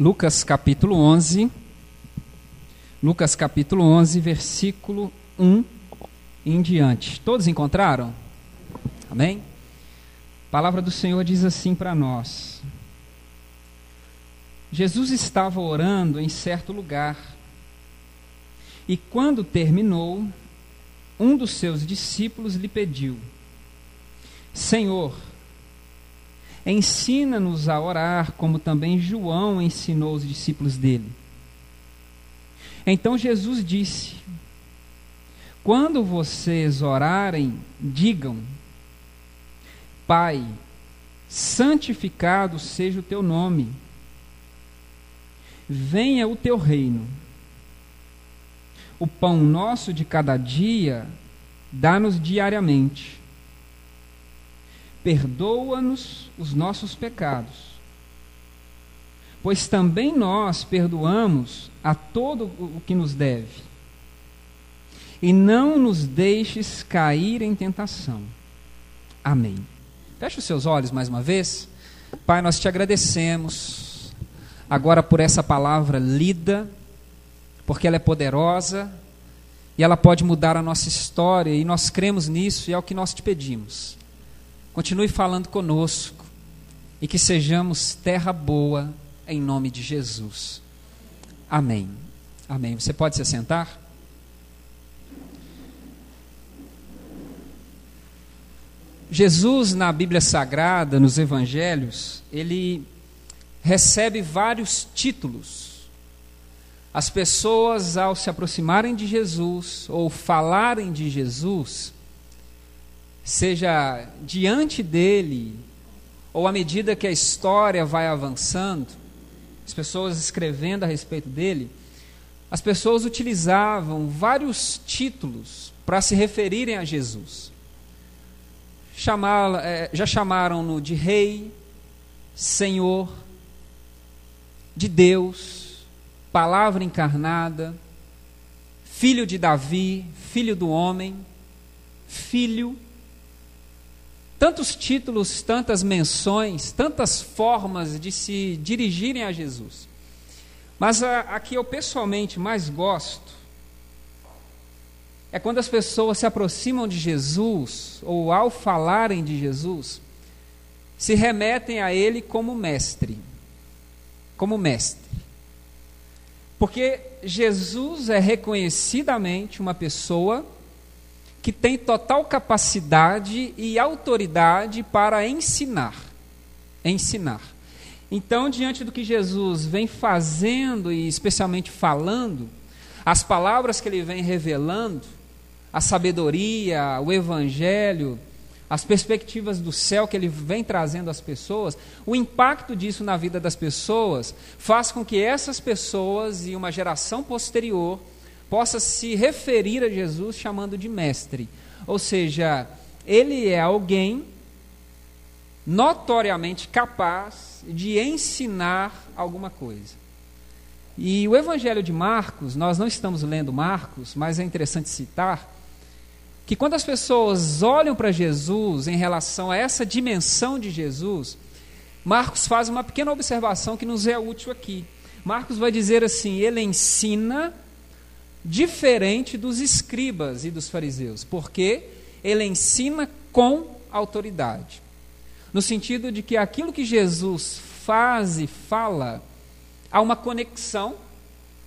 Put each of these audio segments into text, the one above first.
Lucas capítulo 11. Lucas capítulo 11, versículo 1 em diante. Todos encontraram? Amém? A palavra do Senhor diz assim para nós: Jesus estava orando em certo lugar, e quando terminou, um dos seus discípulos lhe pediu: Senhor, ensina-nos a orar, como também João ensinou os discípulos dele. Então Jesus disse: Quando vocês orarem, digam: Pai, santificado seja o teu nome, venha o teu reino. O pão nosso de cada dia, dá-nos diariamente. Perdoa-nos os nossos pecados, pois também nós perdoamos a todo o que nos deve. E não nos deixes cair em tentação. Amém. Feche os seus olhos mais uma vez. Pai, nós te agradecemos agora por essa palavra lida, porque ela é poderosa e ela pode mudar a nossa história, e nós cremos nisso e é o que nós te pedimos. Continue falando conosco e que sejamos terra boa em nome de Jesus. Amém. Amém. Você pode se sentar? Jesus, na Bíblia Sagrada, nos Evangelhos, ele recebe vários títulos. As pessoas, ao se aproximarem de Jesus ou falarem de Jesus, seja diante dele ou à medida que a história vai avançando, as pessoas escrevendo a respeito dele, as pessoas utilizavam vários títulos para se referirem a Jesus chamá é, já chamaram-no de Rei, Senhor, de Deus, Palavra encarnada, Filho de Davi, Filho do homem, Filho. Tantos títulos, tantas menções, tantas formas de se dirigirem a Jesus. Mas a, a que eu pessoalmente mais gosto é quando as pessoas se aproximam de Jesus, ou ao falarem de Jesus, se remetem a Ele como mestre. Como mestre. Porque Jesus é reconhecidamente uma pessoa que tem total capacidade e autoridade para ensinar. Ensinar. Então, diante do que Jesus vem fazendo e especialmente falando, as palavras que ele vem revelando, a sabedoria, o evangelho, as perspectivas do céu que ele vem trazendo às pessoas, o impacto disso na vida das pessoas faz com que essas pessoas e uma geração posterior possa se referir a Jesus chamando de mestre. Ou seja, ele é alguém notoriamente capaz de ensinar alguma coisa. E o Evangelho de Marcos, nós não estamos lendo Marcos, mas é interessante citar que quando as pessoas olham para Jesus em relação a essa dimensão de Jesus, Marcos faz uma pequena observação que nos é útil aqui. Marcos vai dizer assim: ele ensina diferente dos escribas e dos fariseus, porque ele ensina com autoridade. No sentido de que aquilo que Jesus faz e fala, há uma conexão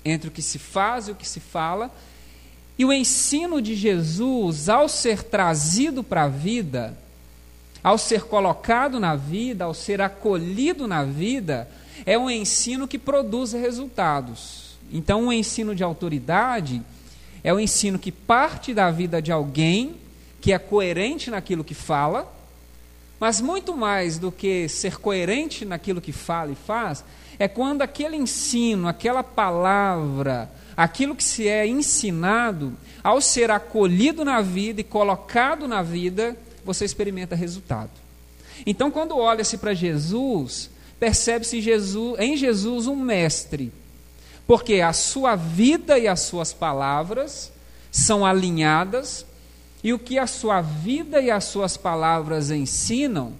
entre o que se faz e o que se fala, e o ensino de Jesus, ao ser trazido para a vida, ao ser colocado na vida, ao ser acolhido na vida, é um ensino que produz resultados. Então, o ensino de autoridade é o ensino que parte da vida de alguém que é coerente naquilo que fala, mas muito mais do que ser coerente naquilo que fala e faz, é quando aquele ensino, aquela palavra, aquilo que se é ensinado, ao ser acolhido na vida e colocado na vida, você experimenta resultado. Então, quando olha-se para Jesus, percebe-se Jesus, em Jesus um mestre, porque a sua vida e as suas palavras são alinhadas, e o que a sua vida e as suas palavras ensinam,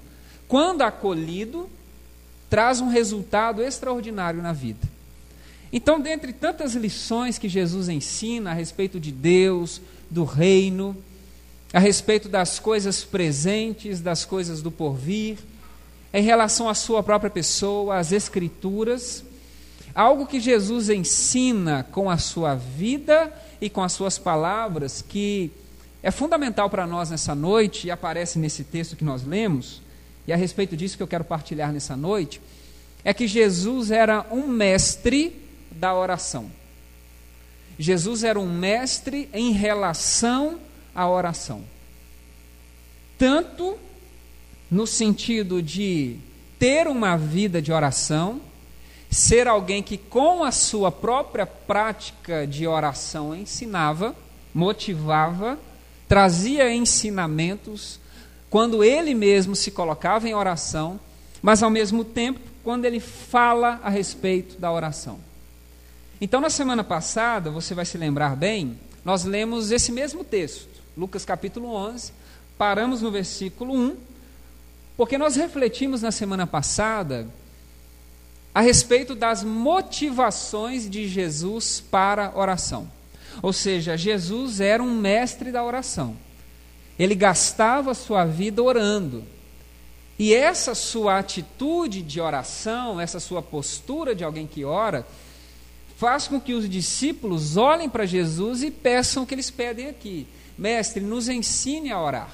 quando acolhido, traz um resultado extraordinário na vida. Então, dentre tantas lições que Jesus ensina a respeito de Deus, do reino, a respeito das coisas presentes, das coisas do porvir, em relação à sua própria pessoa, às Escrituras, algo que Jesus ensina com a sua vida e com as suas palavras, que é fundamental para nós nessa noite e aparece nesse texto que nós lemos, e a respeito disso que eu quero partilhar nessa noite, é que Jesus era um mestre da oração. Jesus era um mestre em relação à oração. Tanto no sentido de ter uma vida de oração, ser alguém que com a sua própria prática de oração ensinava, motivava, trazia ensinamentos, quando ele mesmo se colocava em oração, mas ao mesmo tempo quando ele fala a respeito da oração. Então, na semana passada, você vai se lembrar bem, nós lemos esse mesmo texto, Lucas capítulo 11, paramos no versículo 1, porque nós refletimos na semana passada a respeito das motivações de Jesus para oração. Ou seja, Jesus era um mestre da oração. Ele gastava sua vida orando. E essa sua atitude de oração, essa sua postura de alguém que ora, faz com que os discípulos olhem para Jesus e peçam o que eles pedem aqui: Mestre, nos ensine a orar.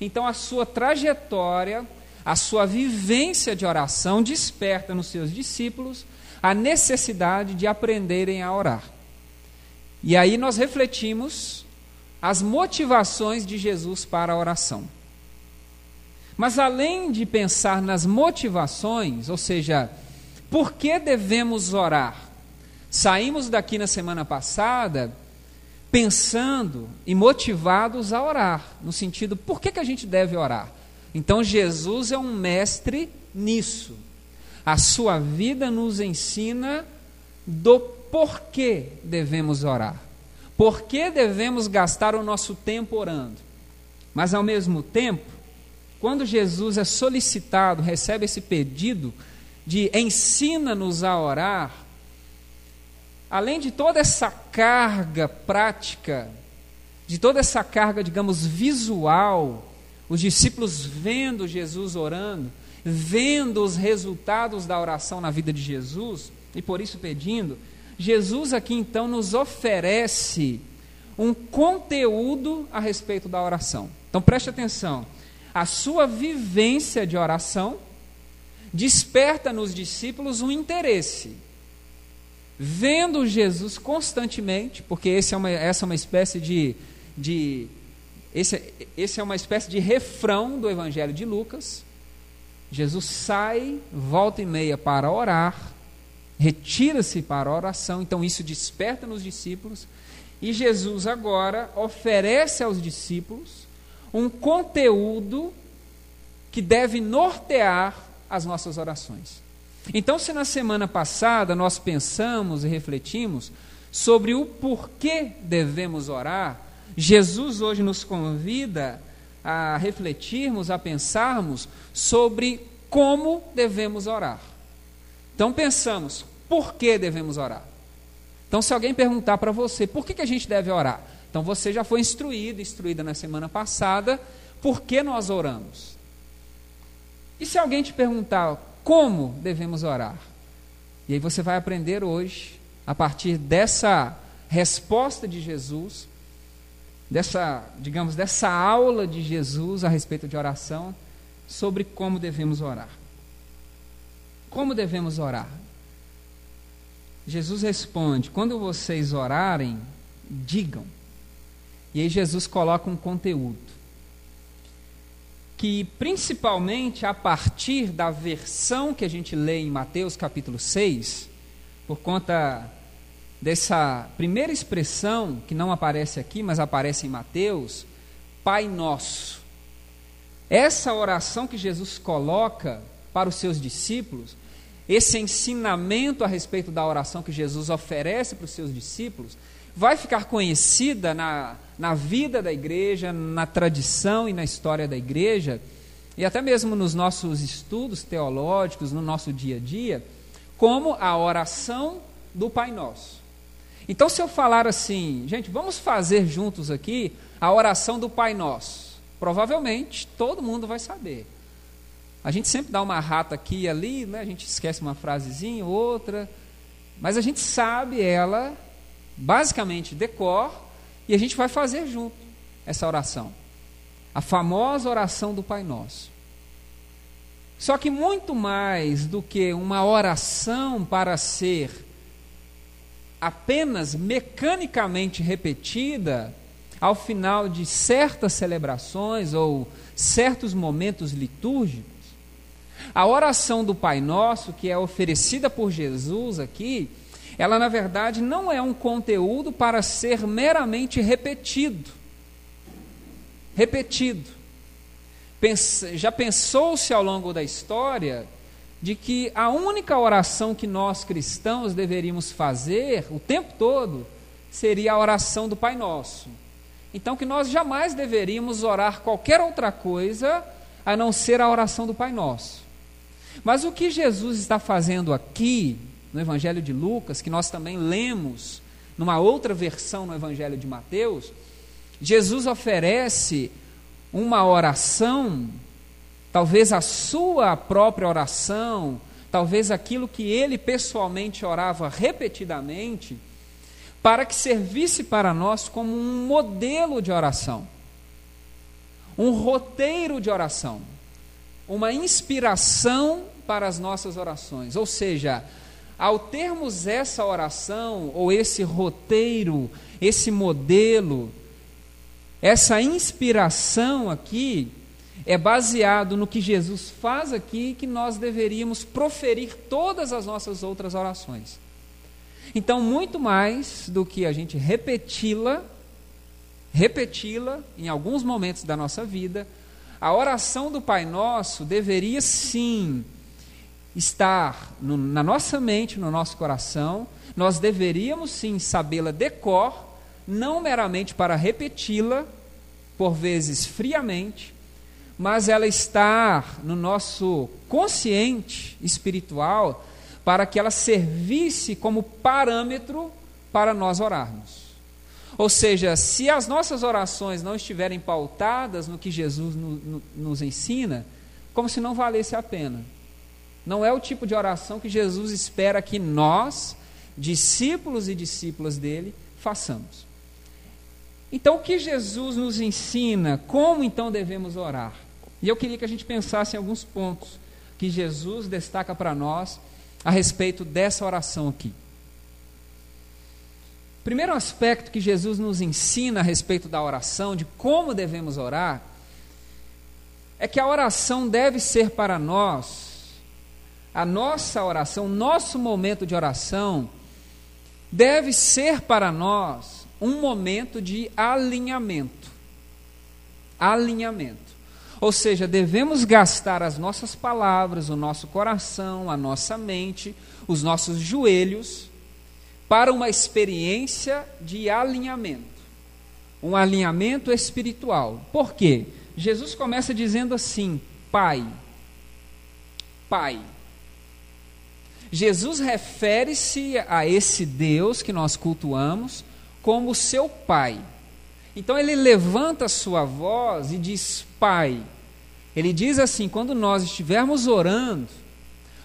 Então, a sua trajetória, a sua vivência de oração desperta nos seus discípulos a necessidade de aprenderem a orar. E aí nós refletimos as motivações de Jesus para a oração. Mas além de pensar nas motivações, ou seja, por que devemos orar? Saímos daqui na semana passada pensando e motivados a orar, no sentido, por que, que a gente deve orar? Então Jesus é um mestre nisso. A sua vida nos ensina do porquê devemos orar. Por que devemos gastar o nosso tempo orando? Mas ao mesmo tempo, quando Jesus é solicitado, recebe esse pedido de ensina-nos a orar, além de toda essa carga prática, de toda essa carga, digamos, visual, os discípulos vendo Jesus orando, vendo os resultados da oração na vida de Jesus, e por isso pedindo, Jesus aqui então nos oferece um conteúdo a respeito da oração. Então preste atenção. A sua vivência de oração desperta nos discípulos um interesse vendo Jesus constantemente, porque é uma, essa é uma espécie de, de esse, esse é uma espécie de refrão do Evangelho de Lucas. Jesus sai, volta e meia para orar, retira-se para a oração, então isso desperta nos discípulos, e Jesus agora oferece aos discípulos um conteúdo que deve nortear as nossas orações. Então, se na semana passada nós pensamos e refletimos sobre o porquê devemos orar, Jesus hoje nos convida a refletirmos, a pensarmos sobre como devemos orar. Então pensamos, por que devemos orar? Então, se alguém perguntar para você, por que, que a gente deve orar? Então você já foi instruído, instruída na semana passada, por que nós oramos? E se alguém te perguntar, como devemos orar. E aí você vai aprender hoje, a partir dessa resposta de Jesus, dessa, digamos, dessa aula de Jesus a respeito de oração, sobre como devemos orar. Como devemos orar? Jesus responde: quando vocês orarem, digam. E aí Jesus coloca um conteúdo que principalmente a partir da versão que a gente lê em Mateus capítulo 6, por conta dessa primeira expressão que não aparece aqui, mas aparece em Mateus, Pai Nosso. Essa oração que Jesus coloca para os seus discípulos, esse ensinamento a respeito da oração que Jesus oferece para os seus discípulos, vai ficar conhecida na, na vida da igreja, na tradição e na história da igreja, e até mesmo nos nossos estudos teológicos, no nosso dia a dia, como a oração do Pai Nosso. Então, se eu falar assim, gente, vamos fazer juntos aqui a oração do Pai Nosso, provavelmente todo mundo vai saber. A gente sempre dá uma rata aqui e ali, né? a gente esquece uma frasezinha, outra, mas a gente sabe ela, basicamente, decor, e a gente vai fazer junto essa oração. A famosa oração do Pai Nosso. Só que muito mais do que uma oração para ser apenas mecanicamente repetida ao final de certas celebrações ou certos momentos litúrgicos, a oração do Pai Nosso, que é oferecida por Jesus aqui, ela na verdade não é um conteúdo para ser meramente repetido. Repetido. já pensou-se ao longo da história de que a única oração que nós cristãos deveríamos fazer o tempo todo seria a oração do Pai Nosso. Então, que nós jamais deveríamos orar qualquer outra coisa a não ser a oração do Pai Nosso. Mas o que Jesus está fazendo aqui, no Evangelho de Lucas, que nós também lemos numa outra versão no Evangelho de Mateus, Jesus oferece uma oração, talvez a sua própria oração, talvez aquilo que ele pessoalmente orava repetidamente, para que servisse para nós como um modelo de oração, um roteiro de oração uma inspiração para as nossas orações. Ou seja, ao termos essa oração, ou esse roteiro, esse modelo, essa inspiração aqui, é baseado no que Jesus faz aqui, que nós deveríamos proferir todas as nossas outras orações. Então, muito mais do que a gente repeti-la, repeti-la em alguns momentos da nossa vida, a oração do Pai Nosso deveria sim estar no, na nossa mente, no nosso coração. Nós deveríamos sim sabê-la decor, não meramente para repeti-la, por vezes friamente, mas ela estar no nosso consciente espiritual para que ela servisse como parâmetro para nós orarmos. Ou seja, se as nossas orações não estiverem pautadas no que Jesus no, no, nos ensina, como se não valesse a pena. Não é o tipo de oração que Jesus espera que nós, discípulos e discípulas dele, façamos. Então, o que Jesus nos ensina? Como então devemos orar? E eu queria que a gente pensasse em alguns pontos que Jesus destaca para nós a respeito dessa oração aqui. Primeiro aspecto que Jesus nos ensina a respeito da oração, de como devemos orar, é que a oração deve ser para nós, a nossa oração, nosso momento de oração, deve ser para nós um momento de alinhamento. Alinhamento. Ou seja, devemos gastar as nossas palavras, o nosso coração, a nossa mente, os nossos joelhos para uma experiência de alinhamento, um alinhamento espiritual. Por quê? Jesus começa dizendo assim: Pai, Pai. Jesus refere-se a esse Deus que nós cultuamos como seu Pai. Então ele levanta a sua voz e diz: Pai. Ele diz assim: quando nós estivermos orando,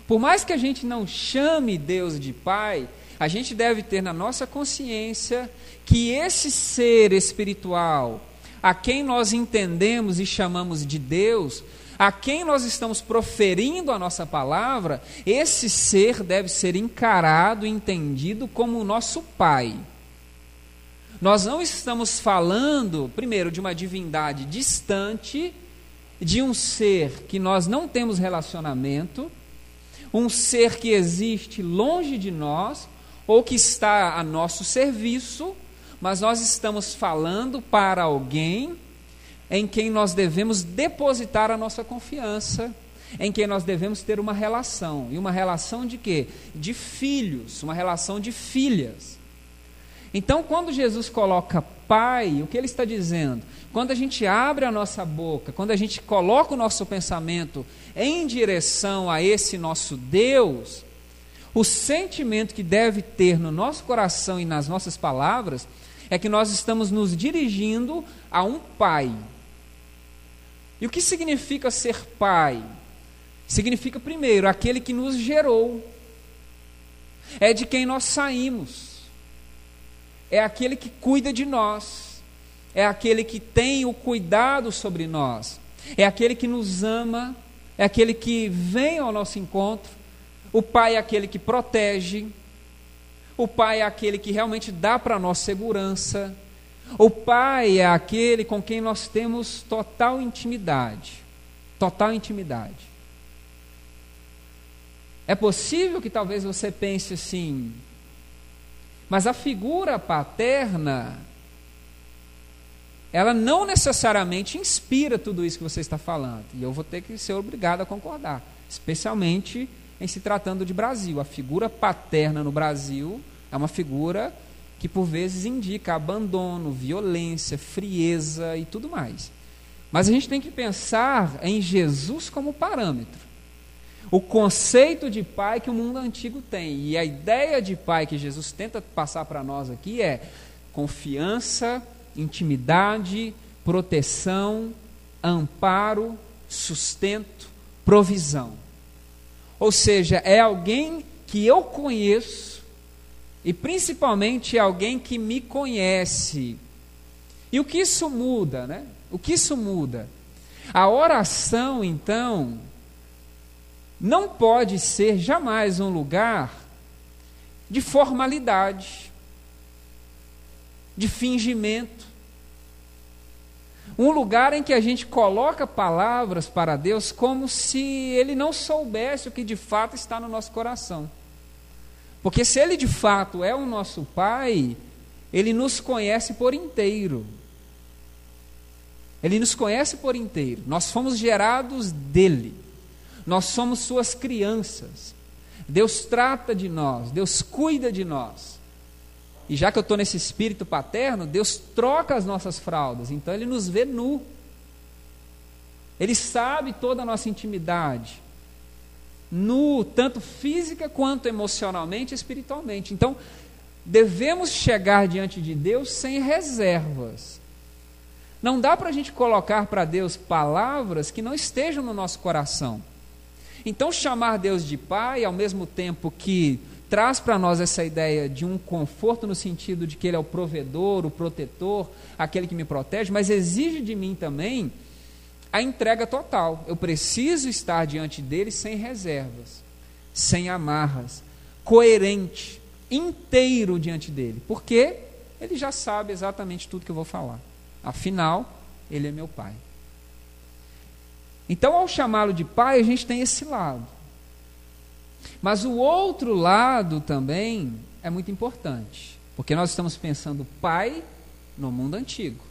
por mais que a gente não chame Deus de Pai, a gente deve ter na nossa consciência que esse ser espiritual, a quem nós entendemos e chamamos de Deus, a quem nós estamos proferindo a nossa palavra, esse ser deve ser encarado e entendido como o nosso Pai. Nós não estamos falando, primeiro, de uma divindade distante, de um ser que nós não temos relacionamento, um ser que existe longe de nós, ou que está a nosso serviço, mas nós estamos falando para alguém em quem nós devemos depositar a nossa confiança, em quem nós devemos ter uma relação. E uma relação de quê? De filhos, uma relação de filhas. Então, quando Jesus coloca Pai, o que ele está dizendo? Quando a gente abre a nossa boca, quando a gente coloca o nosso pensamento em direção a esse nosso Deus, o sentimento que deve ter no nosso coração e nas nossas palavras é que nós estamos nos dirigindo a um Pai. E o que significa ser Pai? Significa, primeiro, aquele que nos gerou, é de quem nós saímos, é aquele que cuida de nós, é aquele que tem o cuidado sobre nós, é aquele que nos ama, é aquele que vem ao nosso encontro. O Pai é aquele que protege, o Pai é aquele que realmente dá para nós segurança. O Pai é aquele com quem nós temos total intimidade. Total intimidade. É possível que talvez você pense assim, mas a figura paterna, ela não necessariamente inspira tudo isso que você está falando. E eu vou ter que ser obrigado a concordar, especialmente em se tratando de Brasil. A figura paterna no Brasil é uma figura que por vezes indica abandono, violência, frieza e tudo mais. Mas a gente tem que pensar em Jesus como parâmetro o conceito de pai que o mundo antigo tem. E a ideia de pai que Jesus tenta passar para nós aqui é confiança, intimidade, proteção, amparo, sustento, provisão. Ou seja, é alguém que eu conheço e principalmente é alguém que me conhece. E o que isso muda, né? O que isso muda? A oração, então, não pode ser jamais um lugar de formalidade, de fingimento. Um lugar em que a gente coloca palavras para Deus como se Ele não soubesse o que de fato está no nosso coração. Porque se Ele de fato é o nosso Pai, Ele nos conhece por inteiro. Ele nos conhece por inteiro. Nós fomos gerados dele. Nós somos suas crianças. Deus trata de nós, Deus cuida de nós. E já que eu estou nesse espírito paterno, Deus troca as nossas fraldas, então Ele nos vê nu. Ele sabe toda a nossa intimidade, nu, tanto física quanto emocionalmente e espiritualmente. Então, devemos chegar diante de Deus sem reservas. Não dá para a gente colocar para Deus palavras que não estejam no nosso coração. Então, chamar Deus de Pai, ao mesmo tempo que traz para nós essa ideia de um conforto no sentido de que Ele é o provedor, o protetor, aquele que me protege, mas exige de mim também a entrega total. Eu preciso estar diante dele sem reservas, sem amarras, coerente, inteiro diante dele, porque ele já sabe exatamente tudo que eu vou falar. Afinal, ele é meu Pai. Então, ao chamá-lo de pai, a gente tem esse lado. Mas o outro lado também é muito importante, porque nós estamos pensando pai no mundo antigo.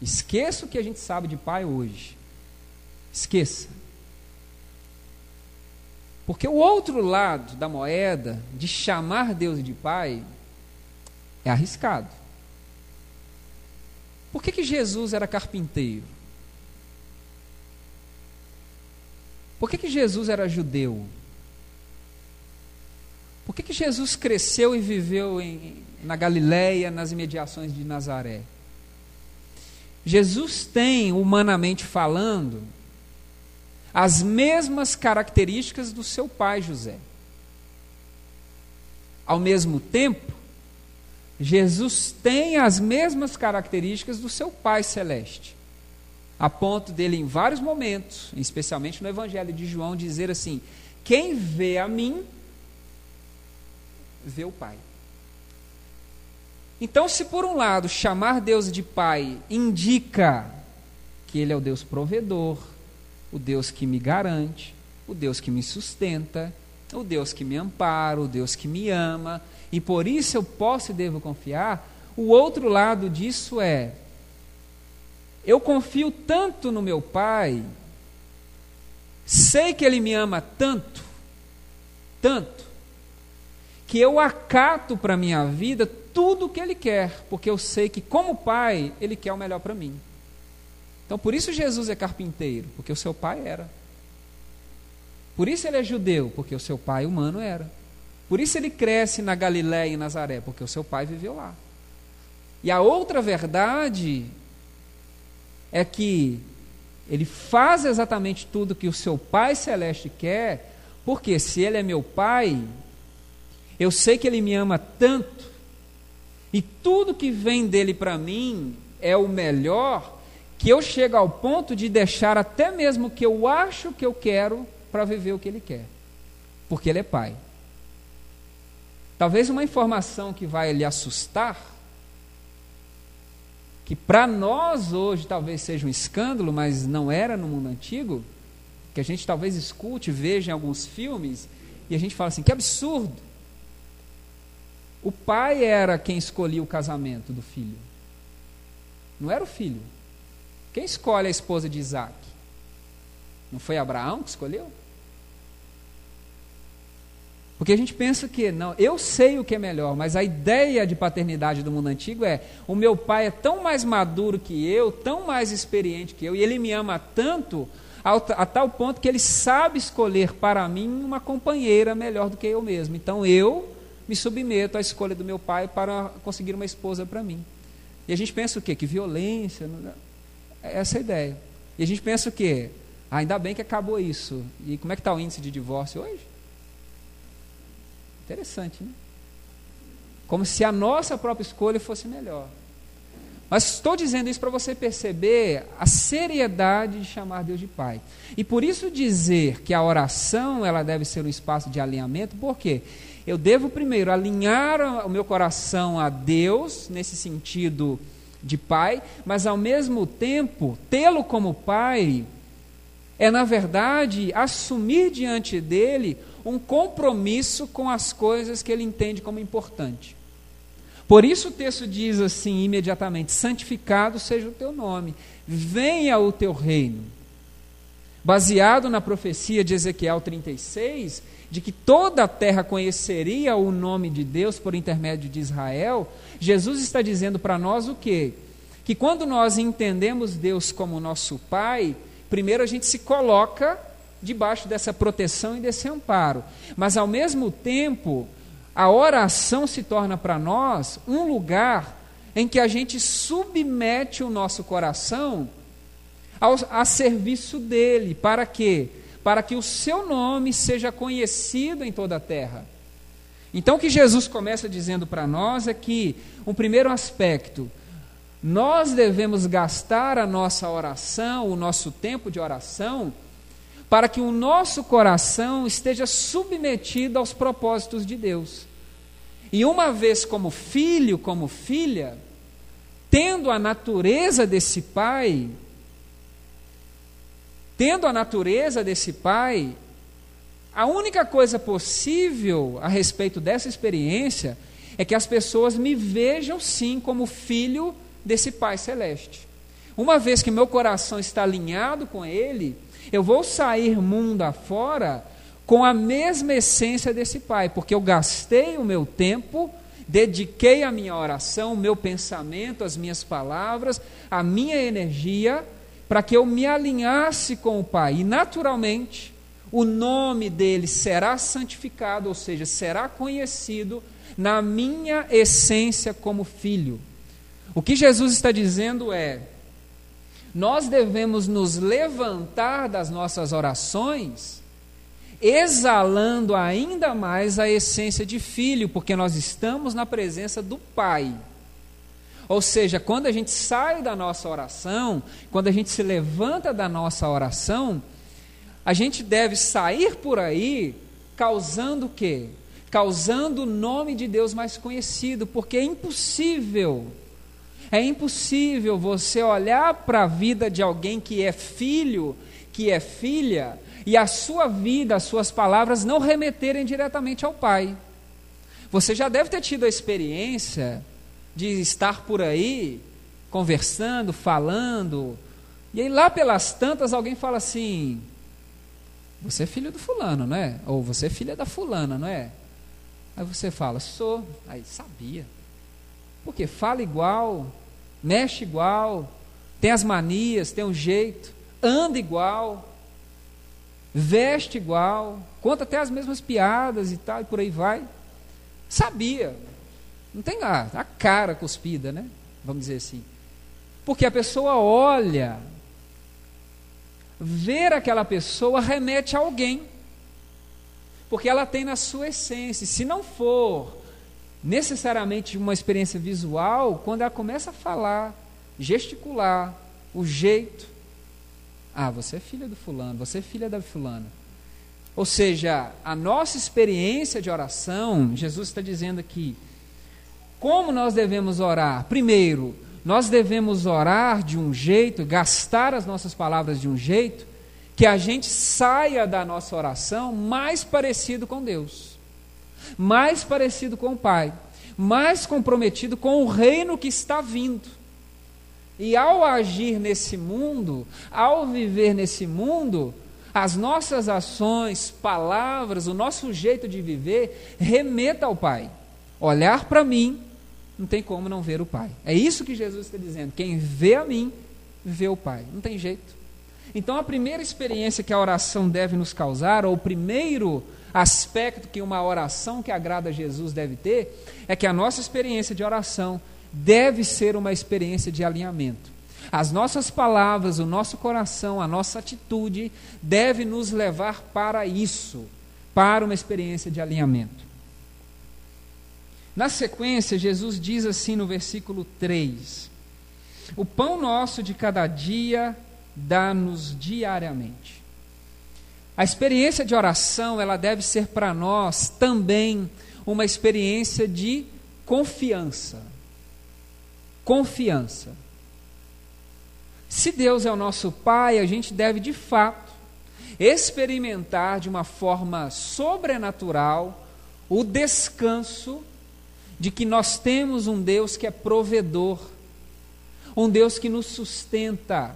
Esqueça o que a gente sabe de pai hoje. Esqueça. Porque o outro lado da moeda, de chamar Deus de pai, é arriscado. Por que, que Jesus era carpinteiro? Por que, que Jesus era judeu? Por que, que Jesus cresceu e viveu em, na Galiléia, nas imediações de Nazaré? Jesus tem, humanamente falando, as mesmas características do seu pai José. Ao mesmo tempo, Jesus tem as mesmas características do seu pai celeste a ponto dele, em vários momentos, especialmente no Evangelho de João, dizer assim: Quem vê a mim, vê o Pai. Então, se por um lado chamar Deus de Pai indica que Ele é o Deus provedor, o Deus que me garante, o Deus que me sustenta, o Deus que me ampara, o Deus que me ama, e por isso eu posso e devo confiar, o outro lado disso é eu confio tanto no meu Pai, sei que Ele me ama tanto, tanto, que eu acato para a minha vida tudo o que Ele quer, porque eu sei que, como pai, Ele quer o melhor para mim. Então, por isso Jesus é carpinteiro, porque o seu pai era. Por isso ele é judeu, porque o seu pai humano era. Por isso ele cresce na Galiléia e Nazaré, porque o seu pai viveu lá. E a outra verdade é que ele faz exatamente tudo que o seu Pai Celeste quer, porque se ele é meu Pai, eu sei que ele me ama tanto, e tudo que vem dele para mim é o melhor, que eu chego ao ponto de deixar até mesmo o que eu acho que eu quero para viver o que ele quer, porque ele é Pai. Talvez uma informação que vai lhe assustar, que para nós hoje talvez seja um escândalo, mas não era no mundo antigo, que a gente talvez escute, veja em alguns filmes, e a gente fala assim: que absurdo! O pai era quem escolhia o casamento do filho, não era o filho. Quem escolhe a esposa de Isaac? Não foi Abraão que escolheu? Porque a gente pensa que, não, eu sei o que é melhor, mas a ideia de paternidade do mundo antigo é: o meu pai é tão mais maduro que eu, tão mais experiente que eu, e ele me ama tanto, a, a tal ponto que ele sabe escolher para mim uma companheira melhor do que eu mesmo. Então eu me submeto à escolha do meu pai para conseguir uma esposa para mim. E a gente pensa o quê? Que violência. É essa a ideia. E a gente pensa o quê? Ah, ainda bem que acabou isso. E como é que está o índice de divórcio hoje? Interessante, né? Como se a nossa própria escolha fosse melhor. Mas estou dizendo isso para você perceber a seriedade de chamar Deus de Pai. E por isso dizer que a oração ela deve ser um espaço de alinhamento, por quê? Eu devo primeiro alinhar o meu coração a Deus, nesse sentido de Pai, mas ao mesmo tempo, tê-lo como Pai é, na verdade, assumir diante dele um compromisso com as coisas que ele entende como importante. Por isso o texto diz assim imediatamente: santificado seja o teu nome, venha o teu reino. Baseado na profecia de Ezequiel 36, de que toda a terra conheceria o nome de Deus por intermédio de Israel, Jesus está dizendo para nós o quê? Que quando nós entendemos Deus como nosso Pai, primeiro a gente se coloca debaixo dessa proteção e desse amparo. Mas, ao mesmo tempo, a oração se torna para nós um lugar em que a gente submete o nosso coração ao, a serviço dele. Para quê? Para que o seu nome seja conhecido em toda a terra. Então, o que Jesus começa dizendo para nós é que, um primeiro aspecto, nós devemos gastar a nossa oração, o nosso tempo de oração, para que o nosso coração esteja submetido aos propósitos de Deus. E uma vez como filho, como filha, tendo a natureza desse pai, tendo a natureza desse pai, a única coisa possível a respeito dessa experiência é que as pessoas me vejam sim como filho desse Pai Celeste. Uma vez que meu coração está alinhado com Ele, eu vou sair mundo afora com a mesma essência desse Pai, porque eu gastei o meu tempo, dediquei a minha oração, o meu pensamento, as minhas palavras, a minha energia, para que eu me alinhasse com o Pai. E naturalmente, o nome dele será santificado, ou seja, será conhecido na minha essência como filho. O que Jesus está dizendo é: nós devemos nos levantar das nossas orações, exalando ainda mais a essência de filho, porque nós estamos na presença do Pai. Ou seja, quando a gente sai da nossa oração, quando a gente se levanta da nossa oração, a gente deve sair por aí causando o quê? Causando o nome de Deus mais conhecido, porque é impossível é impossível você olhar para a vida de alguém que é filho, que é filha, e a sua vida, as suas palavras não remeterem diretamente ao Pai. Você já deve ter tido a experiência de estar por aí, conversando, falando, e aí lá pelas tantas alguém fala assim: Você é filho do fulano, não é? Ou você é filha da fulana, não é? Aí você fala: Sou. Aí, sabia. Porque fala igual, mexe igual, tem as manias, tem o um jeito, anda igual, veste igual, conta até as mesmas piadas e tal, e por aí vai. Sabia. Não tem a, a cara cuspida, né? Vamos dizer assim. Porque a pessoa olha, ver aquela pessoa remete a alguém. Porque ela tem na sua essência. Se não for necessariamente uma experiência visual, quando ela começa a falar, gesticular, o jeito, ah, você é filha do fulano, você é filha da fulana. Ou seja, a nossa experiência de oração, Jesus está dizendo aqui, como nós devemos orar? Primeiro, nós devemos orar de um jeito, gastar as nossas palavras de um jeito, que a gente saia da nossa oração mais parecido com Deus, mais parecido com o Pai, mais comprometido com o reino que está vindo. E ao agir nesse mundo, ao viver nesse mundo, as nossas ações, palavras, o nosso jeito de viver remeta ao Pai. Olhar para mim, não tem como não ver o Pai. É isso que Jesus está dizendo. Quem vê a mim, vê o Pai. Não tem jeito. Então, a primeira experiência que a oração deve nos causar, ou o primeiro aspecto que uma oração que agrada a Jesus deve ter, é que a nossa experiência de oração deve ser uma experiência de alinhamento. As nossas palavras, o nosso coração, a nossa atitude deve nos levar para isso, para uma experiência de alinhamento. Na sequência, Jesus diz assim no versículo 3: O pão nosso de cada dia dá-nos diariamente. A experiência de oração, ela deve ser para nós também uma experiência de confiança confiança. Se Deus é o nosso Pai, a gente deve de fato experimentar de uma forma sobrenatural o descanso de que nós temos um Deus que é provedor, um Deus que nos sustenta,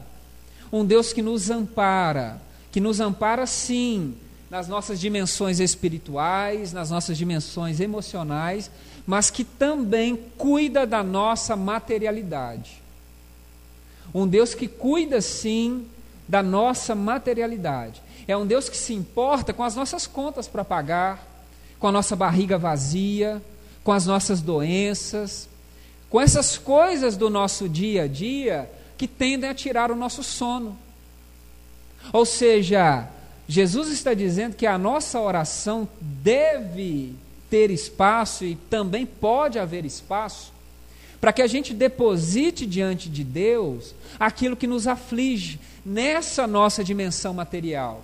um Deus que nos ampara, que nos ampara sim nas nossas dimensões espirituais, nas nossas dimensões emocionais, mas que também cuida da nossa materialidade. Um Deus que cuida sim da nossa materialidade. É um Deus que se importa com as nossas contas para pagar, com a nossa barriga vazia, com as nossas doenças, com essas coisas do nosso dia a dia que tendem a tirar o nosso sono. Ou seja, Jesus está dizendo que a nossa oração deve ter espaço e também pode haver espaço para que a gente deposite diante de Deus aquilo que nos aflige nessa nossa dimensão material.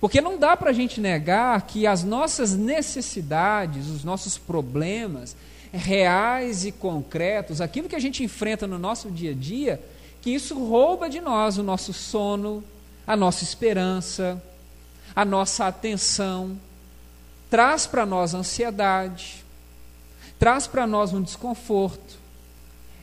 Porque não dá para a gente negar que as nossas necessidades, os nossos problemas reais e concretos, aquilo que a gente enfrenta no nosso dia a dia, que isso rouba de nós o nosso sono, a nossa esperança, a nossa atenção, traz para nós ansiedade, traz para nós um desconforto.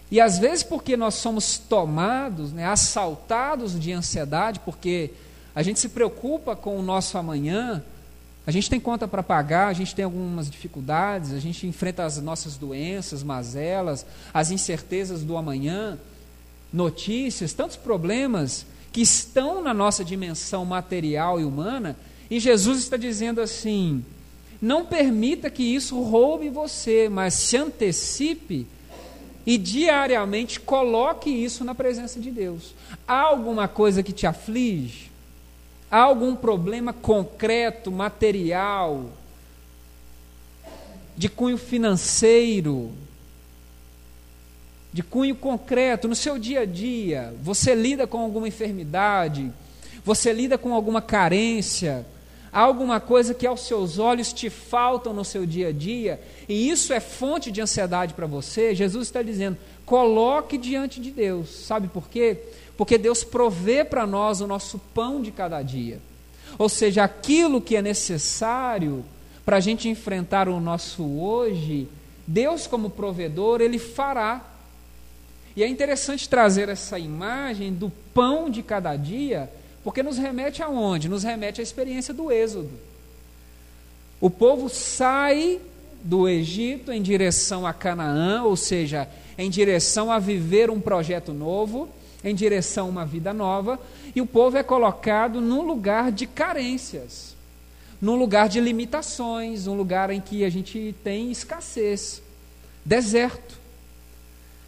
E às vezes, porque nós somos tomados, né, assaltados de ansiedade, porque a gente se preocupa com o nosso amanhã, a gente tem conta para pagar, a gente tem algumas dificuldades, a gente enfrenta as nossas doenças, mazelas, as incertezas do amanhã, notícias, tantos problemas que estão na nossa dimensão material e humana, e Jesus está dizendo assim: não permita que isso roube você, mas se antecipe e diariamente coloque isso na presença de Deus. Há alguma coisa que te aflige? Há algum problema concreto, material, de cunho financeiro, de cunho concreto, no seu dia a dia? Você lida com alguma enfermidade? Você lida com alguma carência? alguma coisa que aos seus olhos te faltam no seu dia a dia, e isso é fonte de ansiedade para você, Jesus está dizendo: coloque diante de Deus. Sabe por quê? Porque Deus provê para nós o nosso pão de cada dia. Ou seja, aquilo que é necessário para a gente enfrentar o nosso hoje, Deus, como provedor, Ele fará. E é interessante trazer essa imagem do pão de cada dia porque nos remete aonde? Nos remete à experiência do Êxodo. O povo sai do Egito em direção a Canaã, ou seja, em direção a viver um projeto novo, em direção a uma vida nova, e o povo é colocado num lugar de carências, num lugar de limitações, um lugar em que a gente tem escassez, deserto.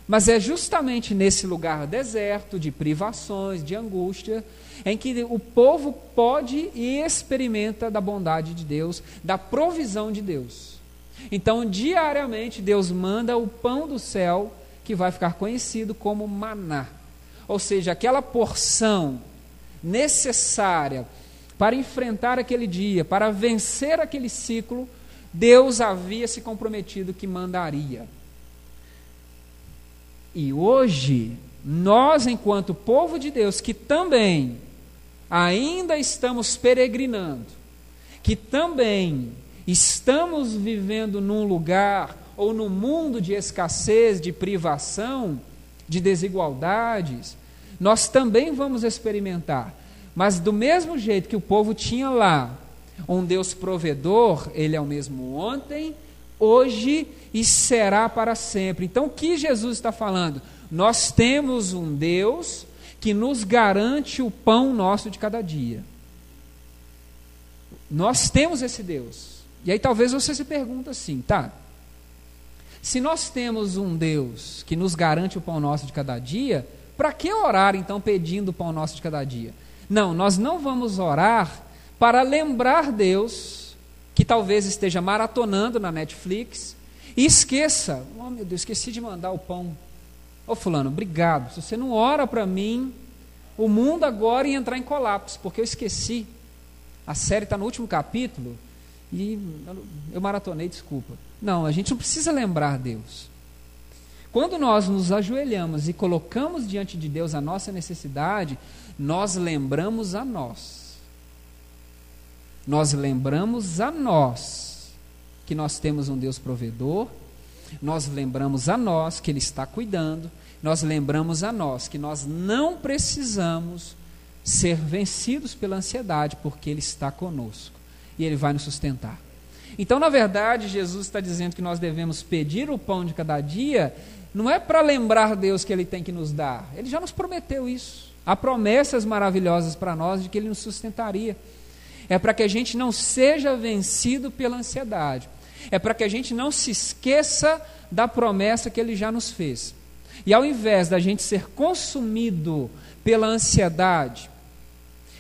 Mas é justamente nesse lugar deserto, de privações, de angústia, em que o povo pode e experimenta da bondade de Deus, da provisão de Deus. Então, diariamente, Deus manda o pão do céu, que vai ficar conhecido como maná. Ou seja, aquela porção necessária para enfrentar aquele dia, para vencer aquele ciclo, Deus havia se comprometido que mandaria. E hoje, nós, enquanto povo de Deus, que também ainda estamos peregrinando, que também estamos vivendo num lugar ou no mundo de escassez, de privação, de desigualdades, nós também vamos experimentar. Mas do mesmo jeito que o povo tinha lá um Deus provedor, ele é o mesmo ontem, hoje e será para sempre. Então, o que Jesus está falando? Nós temos um Deus que nos garante o pão nosso de cada dia. Nós temos esse Deus. E aí talvez você se pergunte assim, tá? Se nós temos um Deus que nos garante o pão nosso de cada dia, para que orar então pedindo o pão nosso de cada dia? Não, nós não vamos orar para lembrar Deus que talvez esteja maratonando na Netflix e esqueça, oh meu Deus, esqueci de mandar o pão. Ô oh, fulano, obrigado. Se você não ora para mim, o mundo agora ia entrar em colapso, porque eu esqueci. A série está no último capítulo e eu maratonei, desculpa. Não, a gente não precisa lembrar Deus. Quando nós nos ajoelhamos e colocamos diante de Deus a nossa necessidade, nós lembramos a nós. Nós lembramos a nós que nós temos um Deus provedor, nós lembramos a nós que Ele está cuidando, nós lembramos a nós que nós não precisamos ser vencidos pela ansiedade, porque Ele está conosco e Ele vai nos sustentar. Então, na verdade, Jesus está dizendo que nós devemos pedir o pão de cada dia, não é para lembrar Deus que Ele tem que nos dar, Ele já nos prometeu isso. Há promessas maravilhosas para nós de que Ele nos sustentaria. É para que a gente não seja vencido pela ansiedade. É para que a gente não se esqueça da promessa que Ele já nos fez. E ao invés da gente ser consumido pela ansiedade,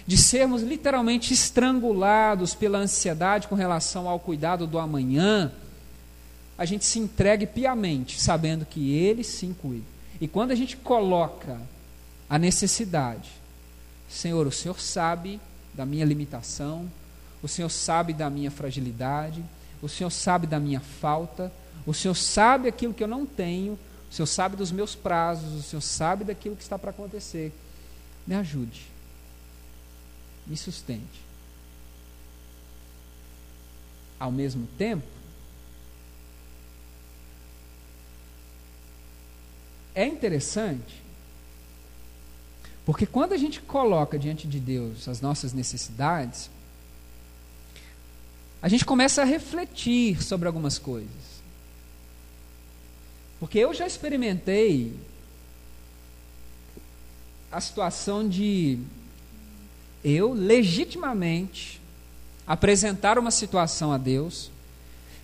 de sermos literalmente estrangulados pela ansiedade com relação ao cuidado do amanhã, a gente se entregue piamente, sabendo que Ele sim cuida. E quando a gente coloca a necessidade, Senhor, o Senhor sabe da minha limitação, o Senhor sabe da minha fragilidade, o Senhor sabe da minha falta, o Senhor sabe aquilo que eu não tenho, o Senhor sabe dos meus prazos, o Senhor sabe daquilo que está para acontecer. Me ajude. Me sustente. Ao mesmo tempo, é interessante, porque quando a gente coloca diante de Deus as nossas necessidades, a gente começa a refletir sobre algumas coisas. Porque eu já experimentei a situação de eu legitimamente apresentar uma situação a Deus,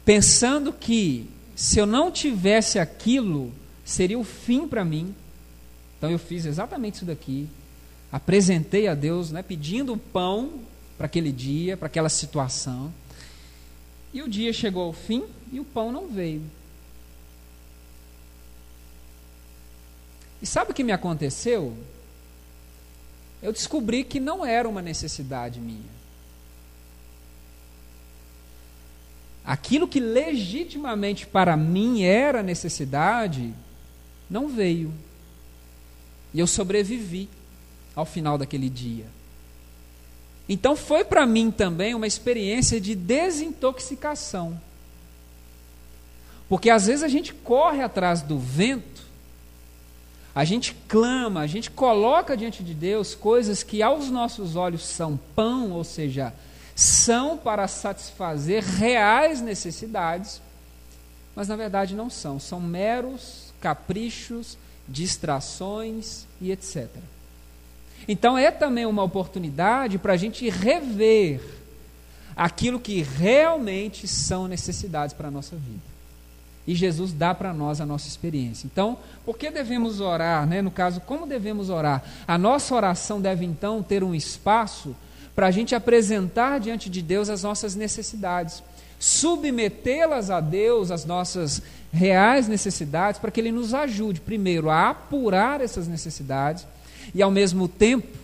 pensando que se eu não tivesse aquilo, seria o fim para mim. Então eu fiz exatamente isso daqui. Apresentei a Deus, né, pedindo pão para aquele dia, para aquela situação. E o dia chegou ao fim e o pão não veio. E sabe o que me aconteceu? eu descobri que não era uma necessidade minha. Aquilo que legitimamente para mim era necessidade, não veio. E eu sobrevivi ao final daquele dia. Então foi para mim também uma experiência de desintoxicação. Porque às vezes a gente corre atrás do vento a gente clama, a gente coloca diante de Deus coisas que aos nossos olhos são pão, ou seja, são para satisfazer reais necessidades, mas na verdade não são, são meros caprichos, distrações e etc. Então é também uma oportunidade para a gente rever aquilo que realmente são necessidades para a nossa vida. E Jesus dá para nós a nossa experiência. Então, por que devemos orar? Né? No caso, como devemos orar? A nossa oração deve então ter um espaço para a gente apresentar diante de Deus as nossas necessidades, submetê-las a Deus, as nossas reais necessidades, para que Ele nos ajude, primeiro, a apurar essas necessidades e, ao mesmo tempo,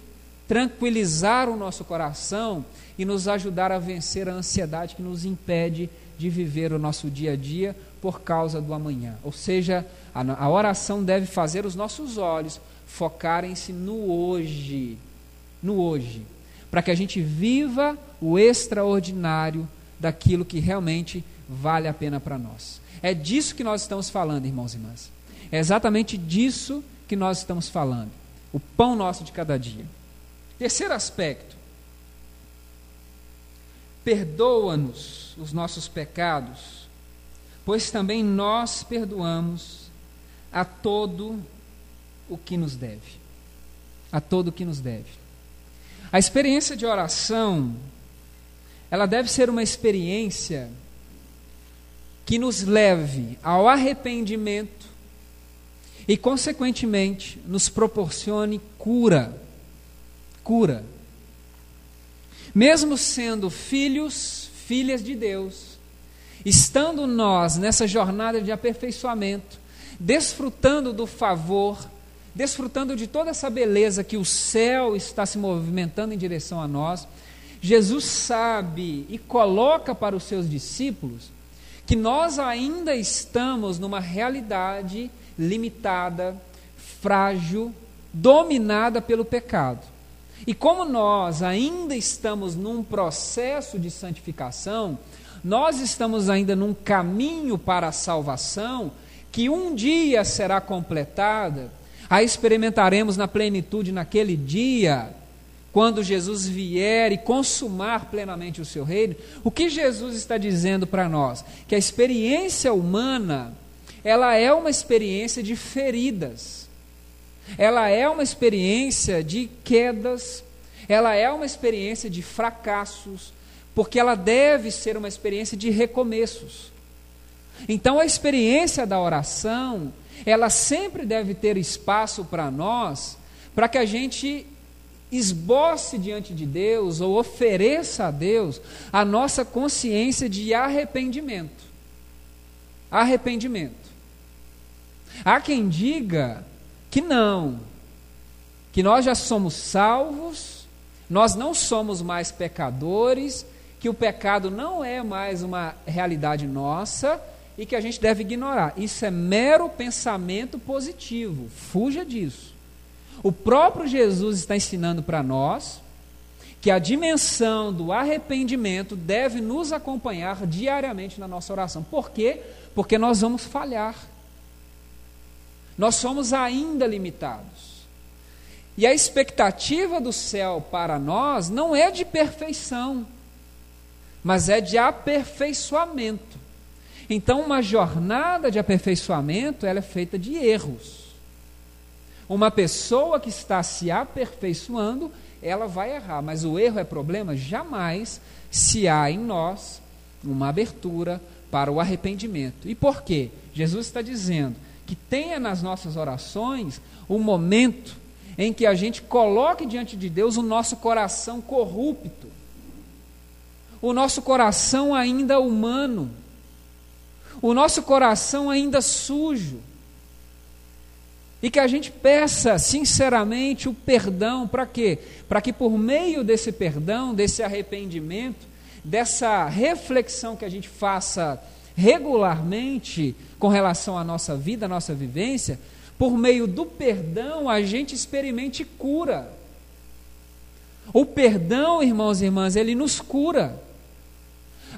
tranquilizar o nosso coração e nos ajudar a vencer a ansiedade que nos impede de viver o nosso dia a dia por causa do amanhã. Ou seja, a, a oração deve fazer os nossos olhos focarem-se no hoje, no hoje, para que a gente viva o extraordinário daquilo que realmente vale a pena para nós. É disso que nós estamos falando, irmãos e irmãs. É exatamente disso que nós estamos falando. O pão nosso de cada dia. Terceiro aspecto. Perdoa-nos os nossos pecados, pois também nós perdoamos a todo o que nos deve. A todo o que nos deve. A experiência de oração, ela deve ser uma experiência que nos leve ao arrependimento e, consequentemente, nos proporcione cura. Cura. Mesmo sendo filhos, filhas de Deus, estando nós nessa jornada de aperfeiçoamento, desfrutando do favor, desfrutando de toda essa beleza que o céu está se movimentando em direção a nós, Jesus sabe e coloca para os seus discípulos que nós ainda estamos numa realidade limitada, frágil, dominada pelo pecado. E como nós ainda estamos num processo de santificação, nós estamos ainda num caminho para a salvação que um dia será completada, a experimentaremos na plenitude naquele dia quando Jesus vier e consumar plenamente o seu reino, o que Jesus está dizendo para nós? Que a experiência humana, ela é uma experiência de feridas. Ela é uma experiência de quedas, ela é uma experiência de fracassos, porque ela deve ser uma experiência de recomeços. Então a experiência da oração, ela sempre deve ter espaço para nós, para que a gente esboce diante de Deus ou ofereça a Deus a nossa consciência de arrependimento. Arrependimento. Há quem diga que não, que nós já somos salvos, nós não somos mais pecadores, que o pecado não é mais uma realidade nossa e que a gente deve ignorar. Isso é mero pensamento positivo, fuja disso. O próprio Jesus está ensinando para nós que a dimensão do arrependimento deve nos acompanhar diariamente na nossa oração. Por quê? Porque nós vamos falhar. Nós somos ainda limitados. E a expectativa do céu para nós não é de perfeição, mas é de aperfeiçoamento. Então, uma jornada de aperfeiçoamento ela é feita de erros. Uma pessoa que está se aperfeiçoando, ela vai errar, mas o erro é problema jamais se há em nós uma abertura para o arrependimento. E por quê? Jesus está dizendo que tenha nas nossas orações um momento em que a gente coloque diante de Deus o nosso coração corrupto, o nosso coração ainda humano, o nosso coração ainda sujo e que a gente peça sinceramente o perdão, para quê? Para que por meio desse perdão, desse arrependimento, dessa reflexão que a gente faça regularmente com relação à nossa vida, à nossa vivência, por meio do perdão a gente experimente cura. O perdão, irmãos e irmãs, ele nos cura.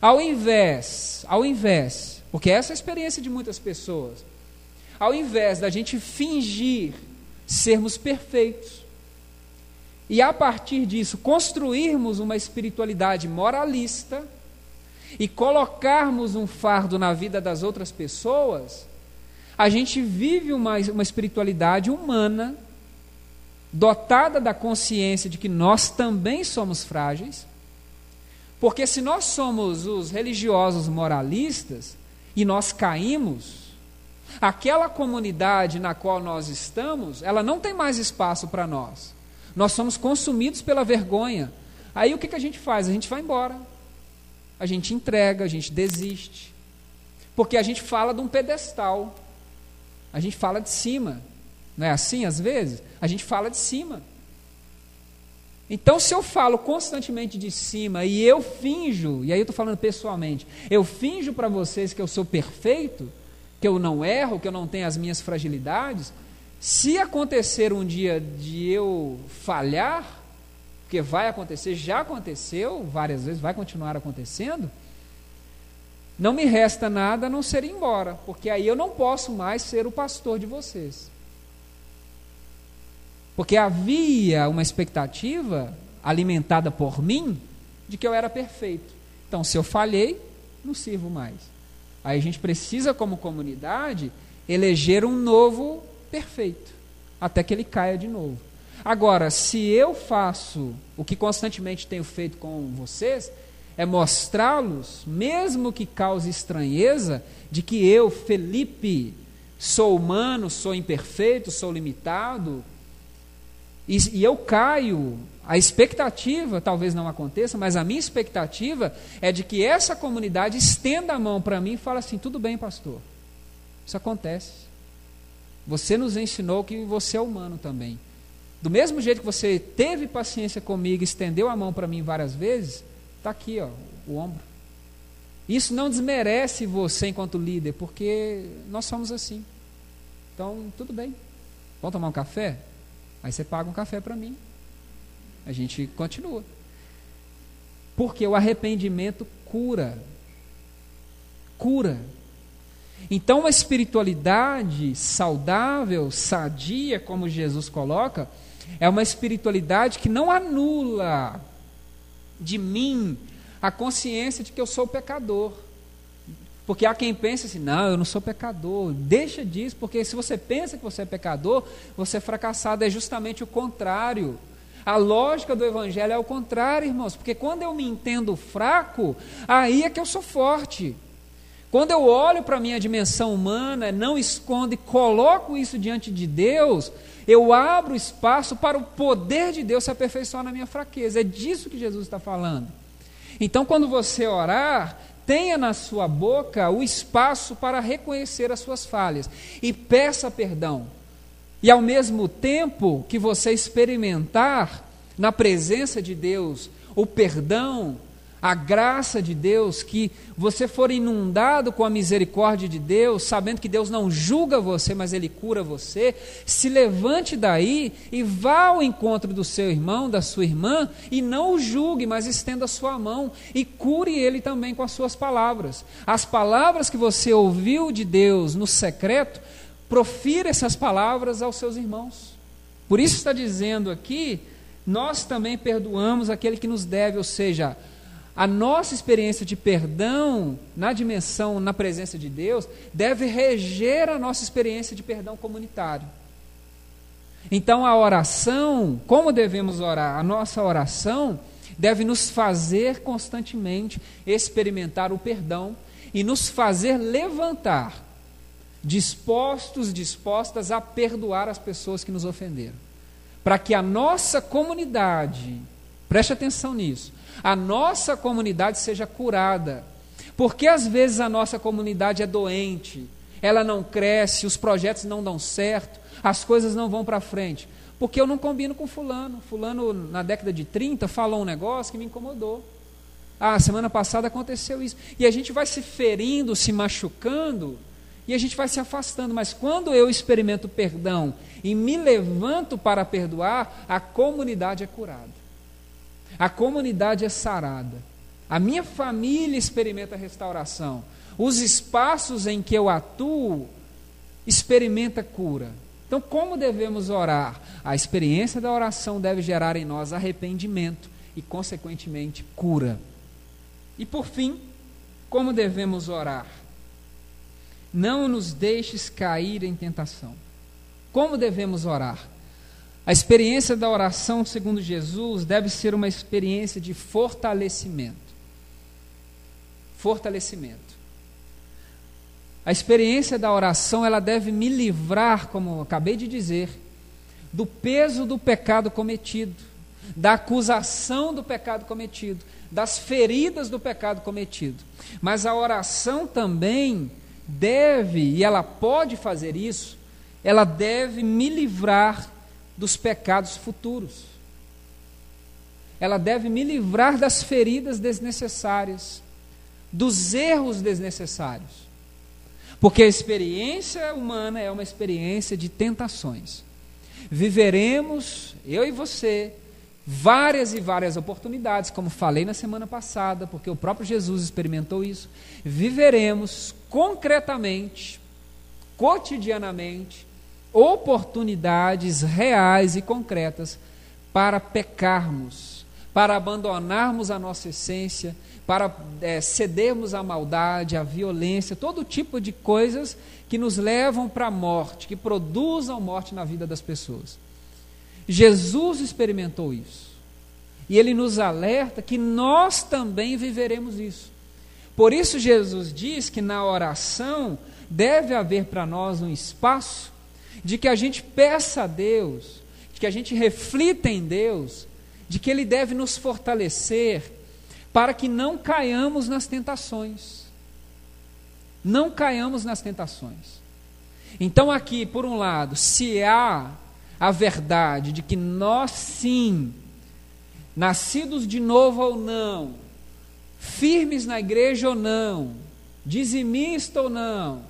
Ao invés, ao invés, porque essa é a experiência de muitas pessoas ao invés da gente fingir sermos perfeitos, e a partir disso construirmos uma espiritualidade moralista, e colocarmos um fardo na vida das outras pessoas, a gente vive uma, uma espiritualidade humana, dotada da consciência de que nós também somos frágeis, porque se nós somos os religiosos moralistas e nós caímos, aquela comunidade na qual nós estamos, ela não tem mais espaço para nós. Nós somos consumidos pela vergonha. Aí o que, que a gente faz? A gente vai embora. A gente entrega, a gente desiste. Porque a gente fala de um pedestal. A gente fala de cima. Não é assim às vezes? A gente fala de cima. Então, se eu falo constantemente de cima e eu finjo, e aí eu estou falando pessoalmente, eu finjo para vocês que eu sou perfeito, que eu não erro, que eu não tenho as minhas fragilidades, se acontecer um dia de eu falhar, porque vai acontecer, já aconteceu várias vezes, vai continuar acontecendo, não me resta nada a não ser ir embora, porque aí eu não posso mais ser o pastor de vocês. Porque havia uma expectativa alimentada por mim de que eu era perfeito. Então, se eu falhei, não sirvo mais. Aí a gente precisa, como comunidade, eleger um novo perfeito, até que ele caia de novo. Agora, se eu faço o que constantemente tenho feito com vocês, é mostrá-los, mesmo que cause estranheza, de que eu, Felipe, sou humano, sou imperfeito, sou limitado, e, e eu caio, a expectativa talvez não aconteça, mas a minha expectativa é de que essa comunidade estenda a mão para mim e fale assim: tudo bem, pastor, isso acontece. Você nos ensinou que você é humano também. Do mesmo jeito que você teve paciência comigo, estendeu a mão para mim várias vezes, está aqui, ó, o ombro. Isso não desmerece você enquanto líder, porque nós somos assim. Então, tudo bem. Vamos tomar um café? Aí você paga um café para mim. A gente continua. Porque o arrependimento cura. Cura. Então, uma espiritualidade saudável, sadia, como Jesus coloca, é uma espiritualidade que não anula de mim a consciência de que eu sou pecador. Porque há quem pense assim, não, eu não sou pecador. Deixa disso, porque se você pensa que você é pecador, você é fracassado. É justamente o contrário. A lógica do Evangelho é o contrário, irmãos. Porque quando eu me entendo fraco, aí é que eu sou forte. Quando eu olho para a minha dimensão humana, não escondo e coloco isso diante de Deus, eu abro espaço para o poder de Deus se aperfeiçoar na minha fraqueza. É disso que Jesus está falando. Então, quando você orar, tenha na sua boca o espaço para reconhecer as suas falhas e peça perdão. E ao mesmo tempo que você experimentar na presença de Deus o perdão, a graça de Deus, que você for inundado com a misericórdia de Deus, sabendo que Deus não julga você, mas Ele cura você, se levante daí e vá ao encontro do seu irmão, da sua irmã, e não o julgue, mas estenda a sua mão e cure ele também com as suas palavras. As palavras que você ouviu de Deus no secreto, profira essas palavras aos seus irmãos. Por isso está dizendo aqui, nós também perdoamos aquele que nos deve, ou seja, a nossa experiência de perdão na dimensão, na presença de Deus, deve reger a nossa experiência de perdão comunitário. Então, a oração, como devemos orar? A nossa oração deve nos fazer constantemente experimentar o perdão e nos fazer levantar, dispostos, dispostas a perdoar as pessoas que nos ofenderam. Para que a nossa comunidade, preste atenção nisso, a nossa comunidade seja curada. Porque às vezes a nossa comunidade é doente, ela não cresce, os projetos não dão certo, as coisas não vão para frente. Porque eu não combino com fulano. Fulano, na década de 30, falou um negócio que me incomodou. Ah, semana passada aconteceu isso. E a gente vai se ferindo, se machucando, e a gente vai se afastando. Mas quando eu experimento perdão e me levanto para perdoar, a comunidade é curada. A comunidade é sarada. A minha família experimenta restauração. Os espaços em que eu atuo experimenta cura. Então, como devemos orar? A experiência da oração deve gerar em nós arrependimento e, consequentemente, cura. E por fim, como devemos orar? Não nos deixes cair em tentação. Como devemos orar? A experiência da oração, segundo Jesus, deve ser uma experiência de fortalecimento. Fortalecimento. A experiência da oração, ela deve me livrar, como acabei de dizer, do peso do pecado cometido, da acusação do pecado cometido, das feridas do pecado cometido. Mas a oração também deve, e ela pode fazer isso, ela deve me livrar dos pecados futuros. Ela deve me livrar das feridas desnecessárias, dos erros desnecessários. Porque a experiência humana é uma experiência de tentações. Viveremos, eu e você, várias e várias oportunidades, como falei na semana passada, porque o próprio Jesus experimentou isso. Viveremos concretamente, cotidianamente, oportunidades reais e concretas para pecarmos, para abandonarmos a nossa essência, para é, cedermos à maldade, à violência, todo tipo de coisas que nos levam para a morte, que produzam morte na vida das pessoas. Jesus experimentou isso. E ele nos alerta que nós também viveremos isso. Por isso, Jesus diz que na oração deve haver para nós um espaço de que a gente peça a Deus, de que a gente reflita em Deus, de que Ele deve nos fortalecer para que não caiamos nas tentações. Não caiamos nas tentações. Então, aqui, por um lado, se há a verdade de que nós sim, nascidos de novo ou não, firmes na igreja ou não, dizimista ou não,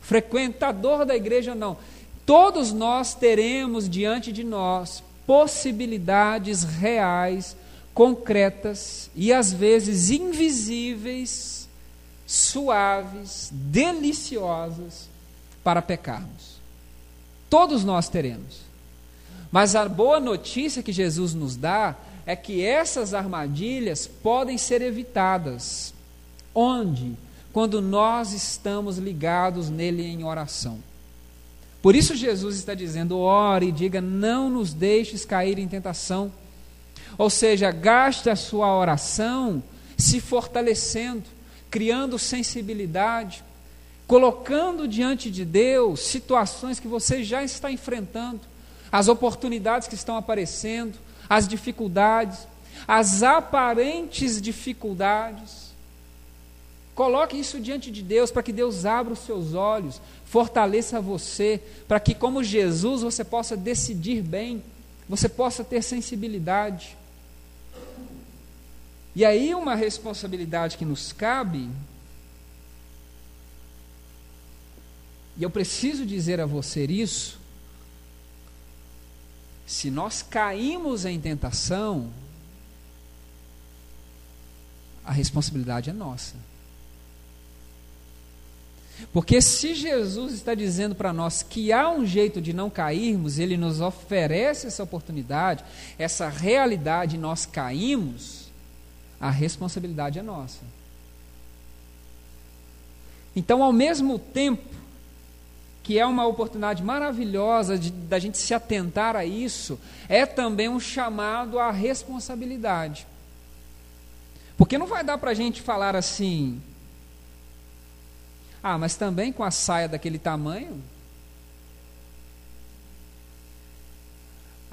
frequentador da igreja ou não, todos nós teremos diante de nós possibilidades reais, concretas e às vezes invisíveis, suaves, deliciosas para pecarmos. Todos nós teremos. Mas a boa notícia que Jesus nos dá é que essas armadilhas podem ser evitadas. Onde? Quando nós estamos ligados nele em oração. Por isso Jesus está dizendo: ore e diga, não nos deixes cair em tentação. Ou seja, gaste a sua oração se fortalecendo, criando sensibilidade, colocando diante de Deus situações que você já está enfrentando, as oportunidades que estão aparecendo, as dificuldades, as aparentes dificuldades. Coloque isso diante de Deus para que Deus abra os seus olhos, fortaleça você, para que, como Jesus, você possa decidir bem, você possa ter sensibilidade. E aí, uma responsabilidade que nos cabe, e eu preciso dizer a você isso, se nós caímos em tentação, a responsabilidade é nossa. Porque se Jesus está dizendo para nós que há um jeito de não cairmos, ele nos oferece essa oportunidade, essa realidade, nós caímos, a responsabilidade é nossa. Então, ao mesmo tempo que é uma oportunidade maravilhosa de, da gente se atentar a isso, é também um chamado à responsabilidade. Porque não vai dar para a gente falar assim, ah, mas também com a saia daquele tamanho.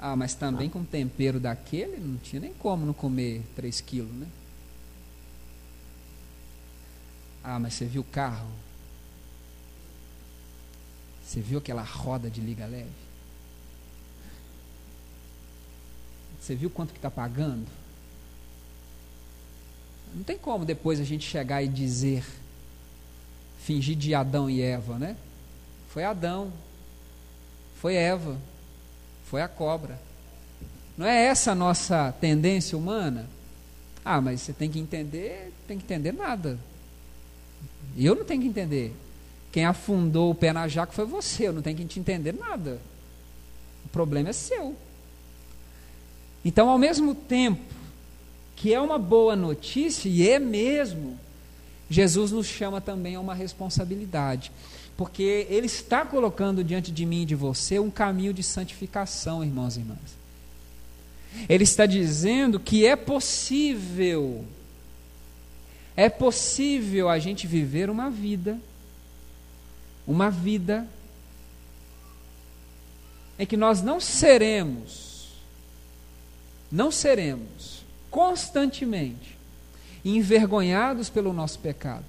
Ah, mas também com tempero daquele, não tinha nem como não comer 3 quilos, né? Ah, mas você viu o carro? Você viu aquela roda de liga leve? Você viu quanto que está pagando? Não tem como depois a gente chegar e dizer, fingir de Adão e Eva, né? Foi Adão, foi Eva, foi a cobra. Não é essa a nossa tendência humana? Ah, mas você tem que entender, tem que entender nada. Eu não tenho que entender. Quem afundou o pé na jaca foi você, eu não tenho que te entender nada. O problema é seu. Então, ao mesmo tempo que é uma boa notícia, e é mesmo, Jesus nos chama também a uma responsabilidade, porque Ele está colocando diante de mim e de você um caminho de santificação, irmãos e irmãs. Ele está dizendo que é possível, é possível a gente viver uma vida, uma vida em que nós não seremos, não seremos constantemente envergonhados pelo nosso pecado.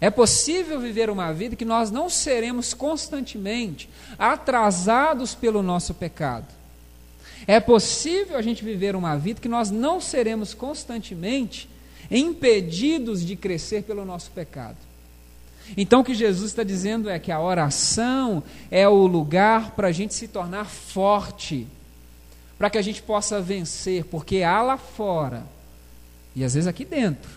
É possível viver uma vida que nós não seremos constantemente atrasados pelo nosso pecado. É possível a gente viver uma vida que nós não seremos constantemente impedidos de crescer pelo nosso pecado. Então, o que Jesus está dizendo é que a oração é o lugar para a gente se tornar forte, para que a gente possa vencer, porque há lá fora, e às vezes aqui dentro,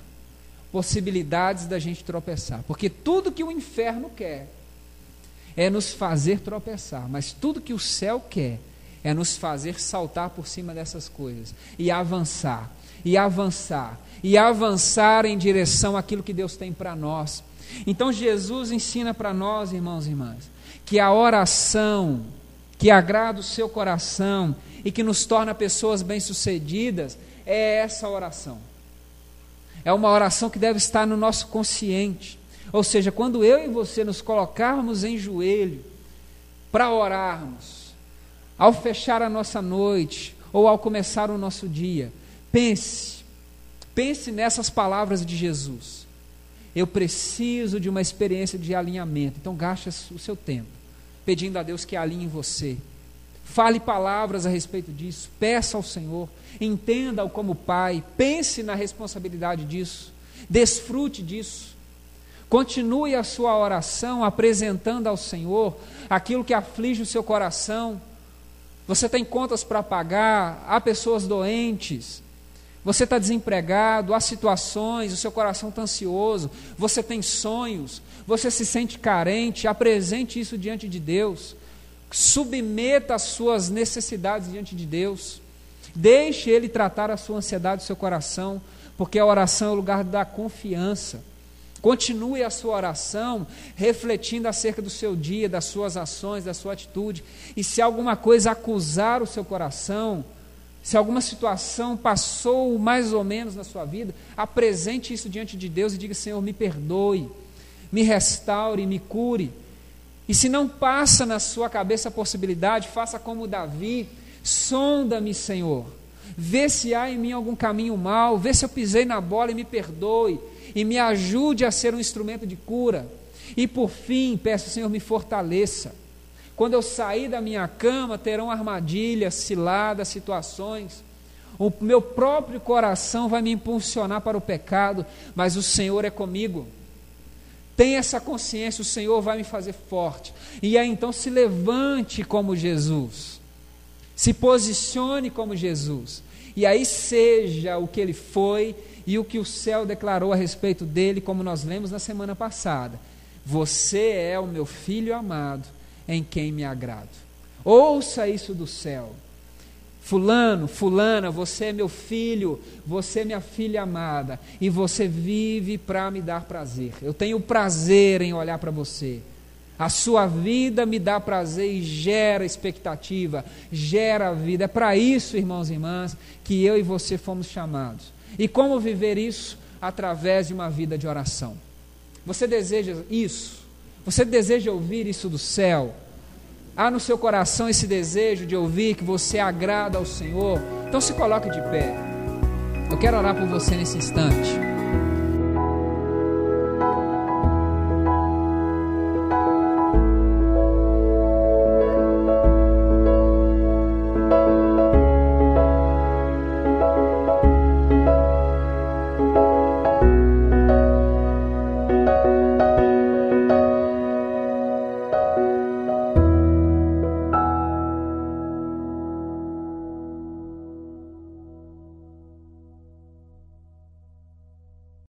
possibilidades da gente tropeçar. Porque tudo que o inferno quer é nos fazer tropeçar, mas tudo que o céu quer é nos fazer saltar por cima dessas coisas e avançar, e avançar, e avançar em direção àquilo que Deus tem para nós. Então Jesus ensina para nós, irmãos e irmãs, que a oração que agrada o seu coração e que nos torna pessoas bem-sucedidas é essa oração. É uma oração que deve estar no nosso consciente. Ou seja, quando eu e você nos colocarmos em joelho para orarmos, ao fechar a nossa noite ou ao começar o nosso dia, pense, pense nessas palavras de Jesus. Eu preciso de uma experiência de alinhamento. Então, gaste o seu tempo pedindo a Deus que alinhe você. Fale palavras a respeito disso, peça ao Senhor, entenda-o como Pai, pense na responsabilidade disso, desfrute disso. Continue a sua oração apresentando ao Senhor aquilo que aflige o seu coração. Você tem contas para pagar, há pessoas doentes, você está desempregado, há situações, o seu coração está ansioso, você tem sonhos, você se sente carente, apresente isso diante de Deus. Submeta as suas necessidades diante de Deus. Deixe Ele tratar a sua ansiedade do seu coração, porque a oração é o lugar da confiança. Continue a sua oração refletindo acerca do seu dia, das suas ações, da sua atitude. E se alguma coisa acusar o seu coração, se alguma situação passou mais ou menos na sua vida, apresente isso diante de Deus e diga: Senhor, me perdoe, me restaure, me cure. E se não passa na sua cabeça a possibilidade, faça como Davi: sonda-me, Senhor, vê se há em mim algum caminho mal, vê se eu pisei na bola e me perdoe, e me ajude a ser um instrumento de cura. E por fim, peço, Senhor, me fortaleça. Quando eu sair da minha cama, terão armadilhas, ciladas, situações. O meu próprio coração vai me impulsionar para o pecado, mas o Senhor é comigo. Tenha essa consciência, o Senhor vai me fazer forte. E aí então se levante como Jesus. Se posicione como Jesus. E aí seja o que ele foi e o que o céu declarou a respeito dele, como nós lemos na semana passada. Você é o meu filho amado, em quem me agrado. Ouça isso do céu. Fulano, fulana, você é meu filho, você é minha filha amada, e você vive para me dar prazer. Eu tenho prazer em olhar para você. A sua vida me dá prazer e gera expectativa, gera vida. É para isso, irmãos e irmãs, que eu e você fomos chamados. E como viver isso? Através de uma vida de oração. Você deseja isso? Você deseja ouvir isso do céu? há no seu coração esse desejo de ouvir que você agrada ao Senhor, então se coloque de pé. Eu quero orar por você nesse instante.